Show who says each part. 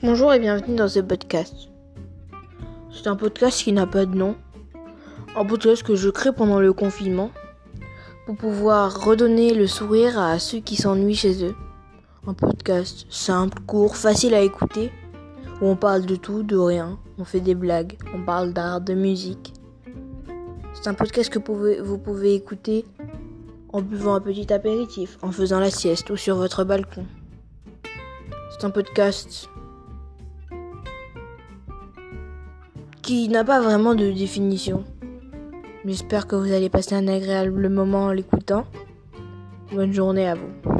Speaker 1: Bonjour et bienvenue dans ce podcast. C'est un podcast qui n'a pas de nom. Un podcast que je crée pendant le confinement pour pouvoir redonner le sourire à ceux qui s'ennuient chez eux. Un podcast simple, court, facile à écouter où on parle de tout, de rien. On fait des blagues, on parle d'art, de musique. C'est un podcast que vous pouvez écouter en buvant un petit apéritif, en faisant la sieste ou sur votre balcon. C'est un podcast qui n'a pas vraiment de définition. J'espère que vous allez passer un agréable moment en l'écoutant. Bonne journée à vous.